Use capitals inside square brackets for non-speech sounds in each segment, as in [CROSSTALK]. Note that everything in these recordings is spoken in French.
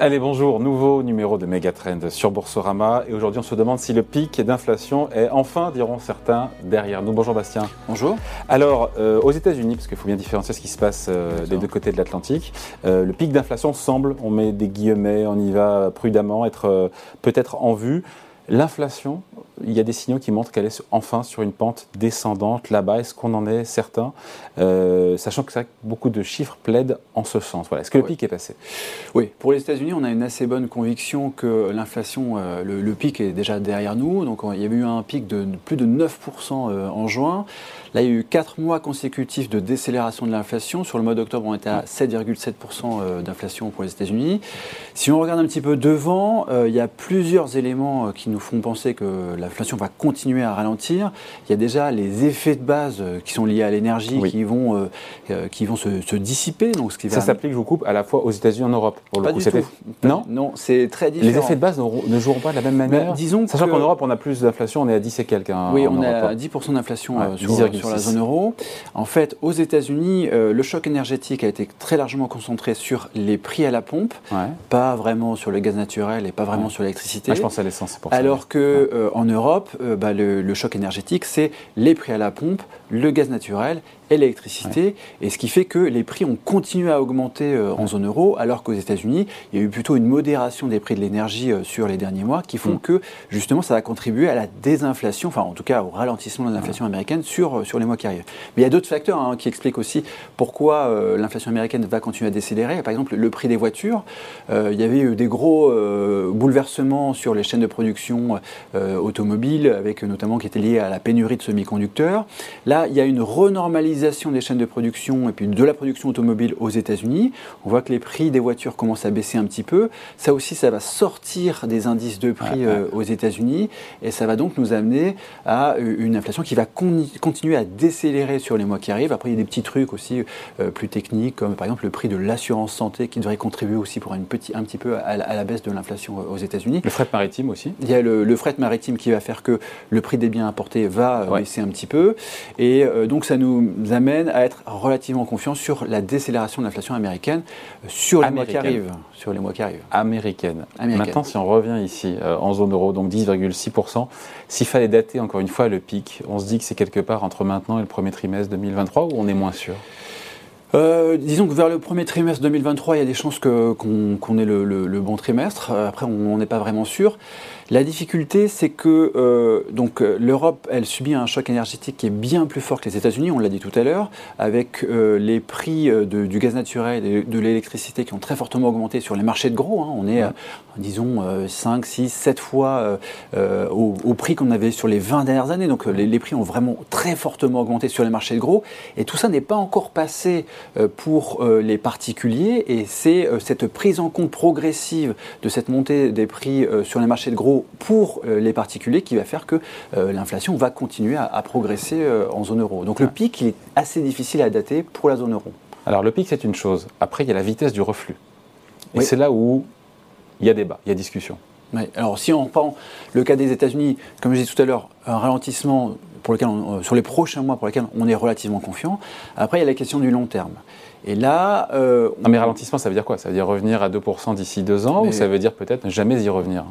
Allez, bonjour, nouveau numéro de Megatrend sur Boursorama. Et aujourd'hui, on se demande si le pic d'inflation est enfin, diront certains, derrière nous. Bonjour Bastien. Bonjour. Alors, euh, aux États-Unis, parce qu'il faut bien différencier ce qui se passe euh, des deux côtés de l'Atlantique, euh, le pic d'inflation semble, on met des guillemets, on y va prudemment, être peut-être en vue. L'inflation, il y a des signaux qui montrent qu'elle est enfin sur une pente descendante là-bas. Est-ce qu'on en est certain? Euh, Sachant que ça, beaucoup de chiffres plaident en ce sens. Voilà. Est-ce que le pic est passé? Oui, pour les États-Unis, on a une assez bonne conviction que l'inflation, euh, le, pic est déjà derrière nous. Donc il y a eu un pic de plus de 9% euh, en juin. Là, il y a eu 4 mois consécutifs de décélération de l'inflation. Sur le mois d'octobre, on était à 7,7% d'inflation pour les États-Unis. Si on regarde un petit peu devant, il y a plusieurs éléments qui nous font penser que l'inflation va continuer à ralentir. Il y a déjà les effets de base euh, qui sont liés à l'énergie qui vont, euh, euh, qui vont se, dissiper. Donc, ce qui Ça s'applique, je vous coupe, à la fois aux États-Unis et en Europe. Pour pas du tout. Non, non c'est très différent. Les effets de base ne joueront pas de la même manière. disons Sachant qu'en Europe, on a plus d'inflation, on est à 10 et quelques. Hein, oui, on est à 10% d'inflation sur, sur, la zone euro. En fait, aux États-Unis, le choc énergétique a été très largement concentré sur les prix à la pompe, pas vraiment sur le gaz naturel et pas vraiment sur l'électricité. Ah, je pense à l'essence, c'est pour ça alors qu'en euh, Europe, euh, bah, le, choc énergétique, c'est les prix à la pompe, le gaz naturel et l'électricité, et ce qui fait que les prix ont continué à augmenter euh, en zone euro, alors qu'aux États-Unis, il y a eu plutôt une modération des prix de l'énergie sur les derniers mois, qui font mm. que justement ça va contribuer à la désinflation, enfin en tout cas au ralentissement de l'inflation américaine sur, sur les mois qui arrivent. Mais il y a d'autres facteurs hein, qui expliquent aussi pourquoi l'inflation américaine va continuer à décélérer. Par exemple, le prix des voitures, il y avait eu des gros bouleversements sur les chaînes de production euh, automobile, avec notamment qui était lié à la pénurie de semi-conducteurs. Là, il y a une renormalisation des chaînes de production et puis de la production automobile aux États-Unis. On voit que les prix des voitures commencent à baisser un petit peu. Ça aussi, ça va sortir des indices de prix euh, aux États-Unis et ça va donc nous amener à euh, une inflation qui va continuer à décélérer sur les mois qui arrivent. Après, il y a des petits trucs aussi plus techniques, comme par exemple le prix de l'assurance santé qui devrait contribuer aussi pour une petit, un petit peu à, la baisse de l'inflation aux États-Unis. Le fret maritime aussi Il y a le, le fret maritime qui va faire que le prix des biens importés va euh, baisser un petit peu. Et euh, donc ça nous amène à être relativement confiants sur la décélération de l'inflation américaine sur les mois qui arrivent. Sur les mois qui arrivent. Américaine. Maintenant, si on revient ici euh, en zone euro, donc 10,6%, s'il fallait dater encore une fois le pic, on se dit que c'est quelque part entre maintenant et le premier trimestre 2023 ou on est moins sûr? Disons que vers le premier trimestre 2023, il y a des chances qu'on ait le, bon trimestre. Après, on n'est pas vraiment sûr. La difficulté, c'est que euh, donc euh, l'Europe, elle subit un choc énergétique qui est bien plus fort que les États-Unis, on l'a dit tout à l'heure, avec euh, les prix du gaz naturel et de l'électricité qui ont très fortement augmenté sur les marchés de gros. Hein. On est, disons, 5, 6, 7 fois au, prix qu'on avait sur les 20 dernières années. Donc les, les, prix ont vraiment très fortement augmenté sur les marchés de gros. Et tout ça n'est pas encore passé pour les particuliers. Et c'est cette prise en compte progressive de cette montée des prix sur les marchés de gros pour euh, les particuliers qui va faire que euh, l'inflation va continuer à, progresser euh, en zone euro. Donc le pic est assez difficile à dater pour la zone euro. Alors le pic c'est une chose. Après il y a la vitesse du reflux. Et c'est là où il y a débat, il y a discussion. Alors si on prend le cas des États-Unis, comme je disais tout à l'heure, un ralentissement pour lequel sur les prochains mois pour lesquels on est relativement confiant. Après il y a la question du long terme. Et là. Euh, mais ralentissement, ça veut dire quoi? Ça veut dire revenir à 2% d'ici deux ans ou ça veut dire peut-être ne jamais y revenir?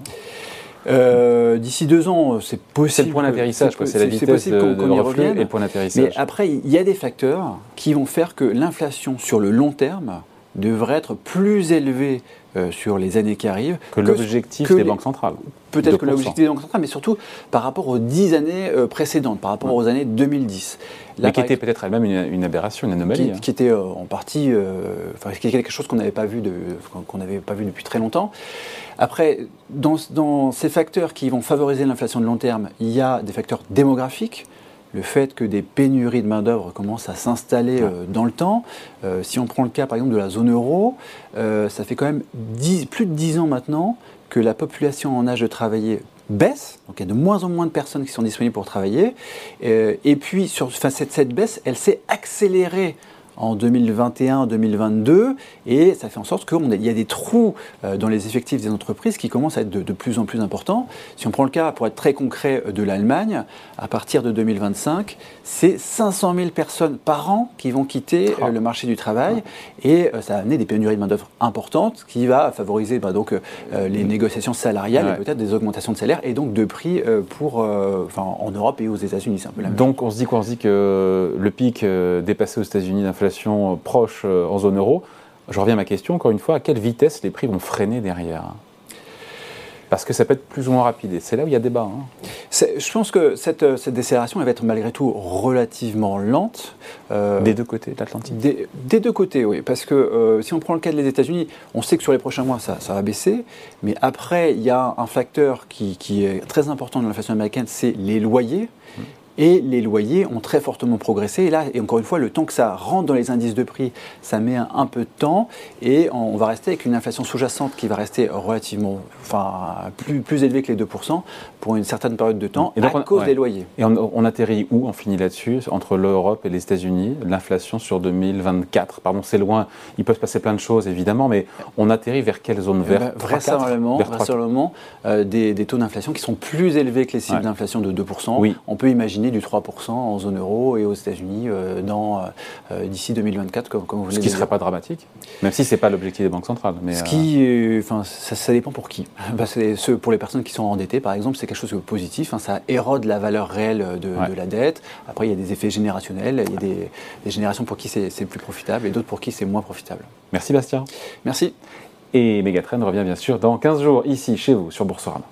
Euh, d'ici deux ans, c'est possible. C'est le point d'atterrissage, c'est la vitesse de, qu'on y revienne. Et le point d'atterrissage. Mais après, il y a des facteurs qui vont faire que l'inflation sur le long terme devrait être plus élevée euh, sur les années qui arrivent que, l'objectif des banques centrales. Peut-être que l'objectif des banques centrales, mais surtout par rapport aux dix années euh, précédentes, par rapport aux années 2010. mais qui était peut-être elle-même une, aberration, une anomalie. Qui, hein. était en partie, enfin, quelque chose qu'on n'avait pas vu qu'on n'avait pas vu depuis très longtemps. Après, dans, ces facteurs qui vont favoriser l'inflation de long terme, il y a des facteurs démographiques le fait que des pénuries de main-d'œuvre commencent à s'installer euh, dans le temps. Euh, si on prend le cas par exemple de la zone euro, euh, ça fait quand même plus de 10 ans maintenant que la population en âge de travailler baisse, donc il y a de moins en moins de personnes qui sont disponibles pour travailler. et puis, sur, cette, cette baisse, elle s'est accélérée en 2021-2022 et ça fait en sorte qu'il y a des trous euh, dans les effectifs des entreprises qui commencent à être de, plus en plus importants. Si on prend le cas, pour être très concret, de l'Allemagne, à partir de 2025, c'est 500 000 personnes par an qui vont quitter euh, le marché du travail et ça va amener des pénuries de main-d'œuvre importantes qui va favoriser bah, donc, les négociations salariales et peut-être des augmentations de salaire et donc de prix pour, en Europe et aux États-Unis. Un peu la même donc on se dit quoi On se dit que le pic dépassé aux États-Unis d'inflation proche en zone euro, je reviens à ma question, encore une fois, à quelle vitesse les prix vont freiner derrière? Parce que ça peut être plus ou moins rapide. Et c'est là où il y a débat. Hein. Je pense que cette, cette, décélération, elle va être malgré tout relativement lente. Euh, des deux côtés de l'Atlantique des, deux côtés, oui. Parce que euh, si on prend le cas des États-Unis, on sait que sur les prochains mois, ça, ça va baisser. Mais après, il y a un facteur qui, qui est très important dans l'inflation américaine, c'est les loyers. Mmh et les loyers ont très fortement progressé. Et là, et encore une fois, le temps que ça rentre dans les indices de prix, ça met un, peu de temps et on va rester avec une inflation sous-jacente qui va rester relativement, enfin, plus, plus élevée que les 2% pour une certaine période de temps et à cause des loyers. Et on, atterrit où? On finit là-dessus, entre l'Europe et les États-Unis, l'inflation sur 2024. Pardon, c'est loin, il peut se passer plein de choses évidemment, mais on atterrit vers quelle zone? Verte ben, Vraisemblablement, vraisemblablement euh, des, des, taux d'inflation qui sont plus élevés que les cibles d'inflation de 2%. Oui. On peut imaginer du 3% en zone euro et aux États-Unis euh, dans euh, d'ici 2024, comme, comme vous Ce qui ne serait pas dramatique, même si ce n'est pas l'objectif des banques centrales. Mais Ce qui, enfin, ça, dépend pour qui. [LAUGHS] Bah, pour les personnes qui sont endettées, par exemple, c'est quelque chose de positif. Hein, ça érode la valeur réelle de, la dette. Après, il y a des effets générationnels. Il y a des, des générations pour qui c'est plus profitable et d'autres pour qui c'est moins profitable. Merci Bastien. Merci. Et Megatrend revient bien sûr dans 15 jours ici chez vous sur Boursorama.